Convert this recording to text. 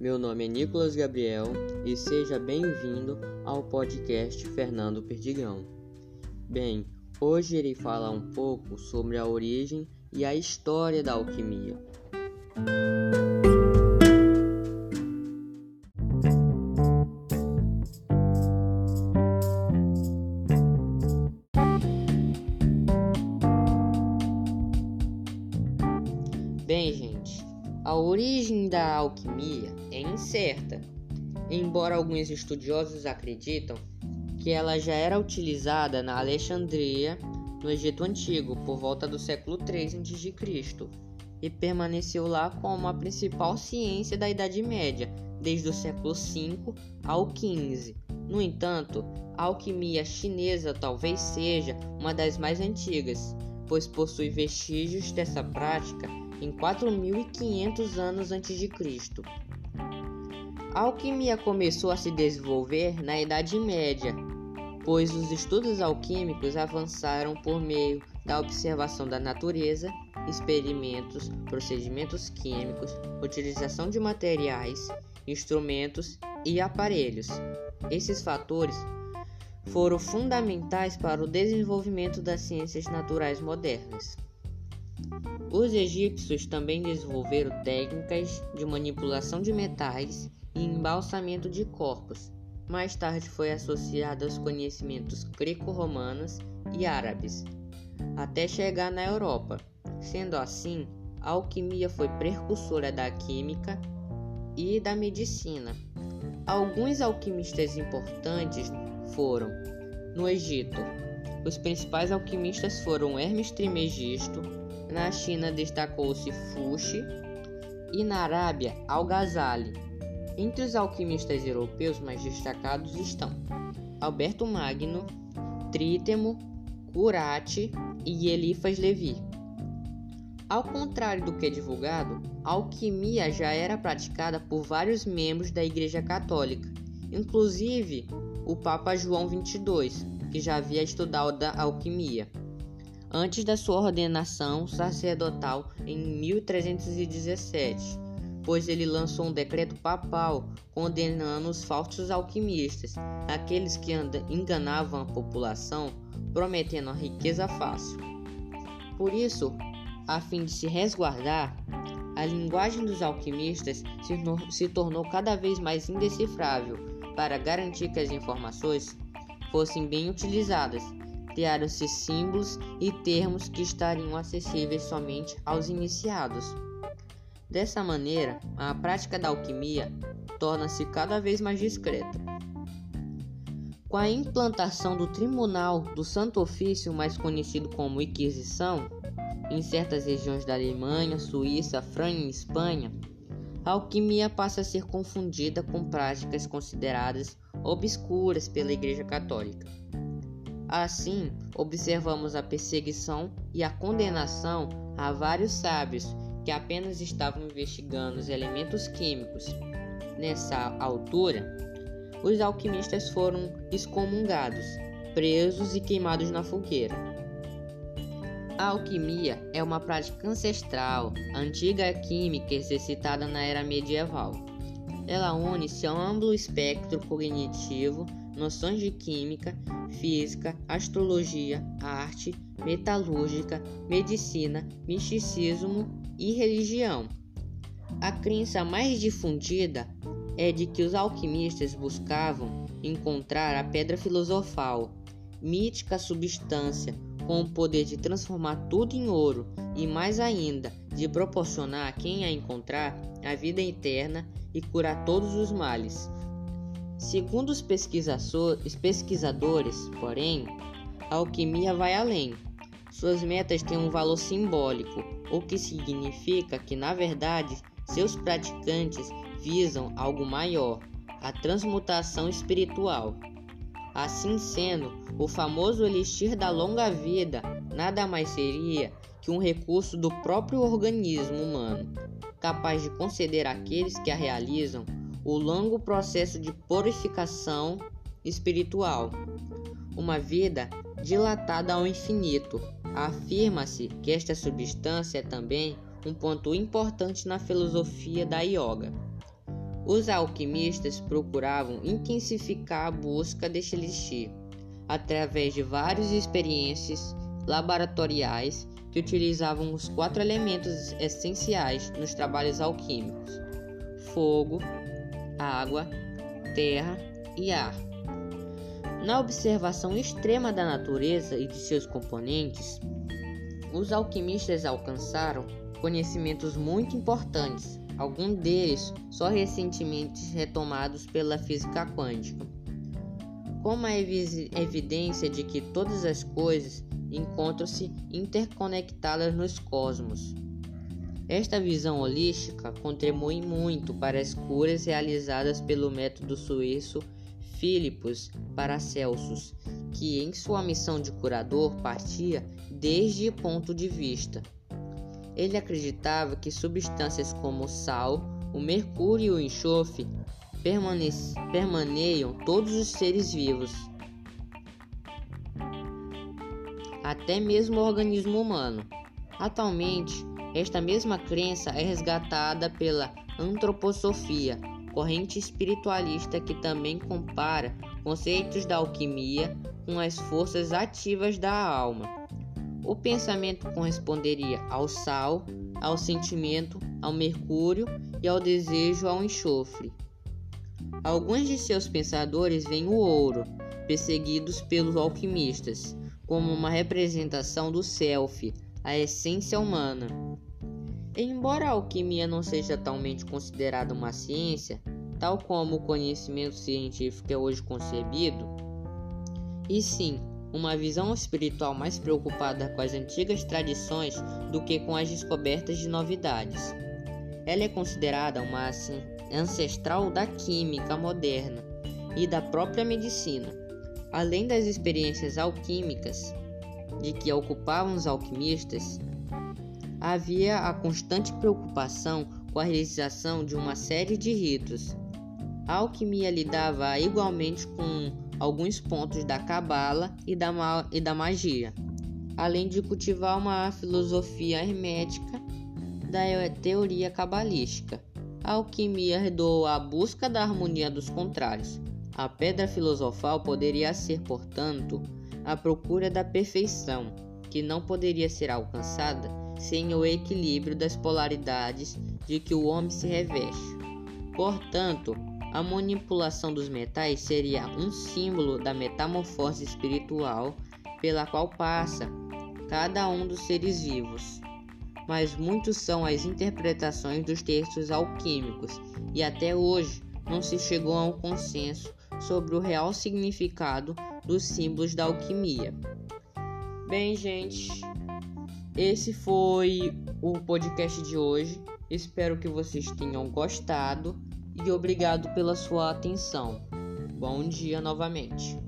Meu nome é Nicolas Gabriel e seja bem-vindo ao podcast Fernando Perdigão. Bem, hoje irei falar um pouco sobre a origem e a história da alquimia. Bem, gente, a origem da alquimia é incerta, embora alguns estudiosos acreditam que ela já era utilizada na Alexandria, no Egito Antigo, por volta do século 3 a.C., e permaneceu lá como a principal ciência da Idade Média, desde o século 5 ao 15. No entanto, a alquimia chinesa talvez seja uma das mais antigas, pois possui vestígios dessa prática em 4500 anos antes de Cristo. A alquimia começou a se desenvolver na Idade Média, pois os estudos alquímicos avançaram por meio da observação da natureza, experimentos, procedimentos químicos, utilização de materiais, instrumentos e aparelhos. Esses fatores foram fundamentais para o desenvolvimento das ciências naturais modernas. Os egípcios também desenvolveram técnicas de manipulação de metais e embalsamento de corpos. Mais tarde foi associada aos conhecimentos greco-romanos e árabes, até chegar na Europa. Sendo assim, a alquimia foi precursora da química e da medicina. Alguns alquimistas importantes foram no Egito. Os principais alquimistas foram Hermes Trismegisto, na China destacou-se Fuxi e na Arábia Al-Ghazali. Entre os alquimistas europeus mais destacados estão Alberto Magno, Trítemo, Curati e Elifas Levi. Ao contrário do que é divulgado, a alquimia já era praticada por vários membros da Igreja Católica, inclusive o Papa João XXII, que já havia estudado a alquimia antes da sua ordenação sacerdotal em 1317, pois ele lançou um decreto papal condenando os falsos alquimistas, aqueles que enganavam a população, prometendo a riqueza fácil. Por isso, a fim de se resguardar, a linguagem dos alquimistas se, se tornou cada vez mais indecifrável para garantir que as informações fossem bem utilizadas criaram-se símbolos e termos que estariam acessíveis somente aos iniciados. Dessa maneira, a prática da alquimia torna-se cada vez mais discreta. Com a implantação do Tribunal do Santo Ofício, mais conhecido como Inquisição, em certas regiões da Alemanha, Suíça, França e Espanha, a alquimia passa a ser confundida com práticas consideradas obscuras pela Igreja Católica. Assim, observamos a perseguição e a condenação a vários sábios que apenas estavam investigando os elementos químicos. Nessa altura, os alquimistas foram excomungados, presos e queimados na fogueira. A alquimia é uma prática ancestral, antiga química exercitada na era medieval. Ela une-se a um amplo espectro cognitivo noções de química, física, astrologia, arte, metalúrgica, medicina, misticismo e religião. A crença mais difundida é de que os alquimistas buscavam encontrar a pedra filosofal, mítica substância com o poder de transformar tudo em ouro e mais ainda de proporcionar a quem a encontrar a vida eterna e curar todos os males. Segundo os pesquisadores, porém, a alquimia vai além. Suas metas têm um valor simbólico, o que significa que, na verdade, seus praticantes visam algo maior, a transmutação espiritual. Assim sendo, o famoso elixir da longa vida nada mais seria que um recurso do próprio organismo humano, capaz de conceder àqueles que a realizam o longo processo de purificação espiritual, uma vida dilatada ao infinito. Afirma-se que esta substância é também um ponto importante na filosofia da yoga. Os alquimistas procuravam intensificar a busca deste elixir através de várias experiências laboratoriais que utilizavam os quatro elementos essenciais nos trabalhos alquímicos: fogo, água, terra e ar. Na observação extrema da natureza e de seus componentes, os alquimistas alcançaram conhecimentos muito importantes, alguns deles só recentemente retomados pela física quântica, como a evidência de que todas as coisas encontram-se interconectadas nos cosmos. Esta visão holística contribui muito para as curas realizadas pelo método suíço Philippus Paracelsus, que em sua missão de curador partia desde ponto de vista. Ele acreditava que substâncias como o sal, o mercúrio e o enxofre permaneiam todos os seres vivos até mesmo o organismo humano. Atualmente, esta mesma crença é resgatada pela antroposofia, corrente espiritualista que também compara conceitos da alquimia com as forças ativas da alma. O pensamento corresponderia ao sal, ao sentimento, ao mercúrio e ao desejo ao enxofre. Alguns de seus pensadores veem o ouro, perseguidos pelos alquimistas, como uma representação do self, a essência humana. Embora a alquimia não seja totalmente considerada uma ciência, tal como o conhecimento científico é hoje concebido, e sim uma visão espiritual mais preocupada com as antigas tradições do que com as descobertas de novidades. Ela é considerada uma ancestral da química moderna e da própria medicina. Além das experiências alquímicas de que ocupavam os alquimistas, havia a constante preocupação com a realização de uma série de ritos. A alquimia lidava igualmente com alguns pontos da cabala e da, e da magia, além de cultivar uma filosofia hermética da teoria cabalística. A alquimia herdou a busca da harmonia dos contrários, a pedra filosofal poderia ser, portanto, a procura da perfeição, que não poderia ser alcançada sem o equilíbrio das polaridades de que o homem se reveste. Portanto, a manipulação dos metais seria um símbolo da metamorfose espiritual pela qual passa cada um dos seres vivos. Mas muitos são as interpretações dos textos alquímicos e até hoje não se chegou a um consenso sobre o real significado dos símbolos da alquimia. Bem, gente, esse foi o podcast de hoje. Espero que vocês tenham gostado e obrigado pela sua atenção. Bom dia novamente.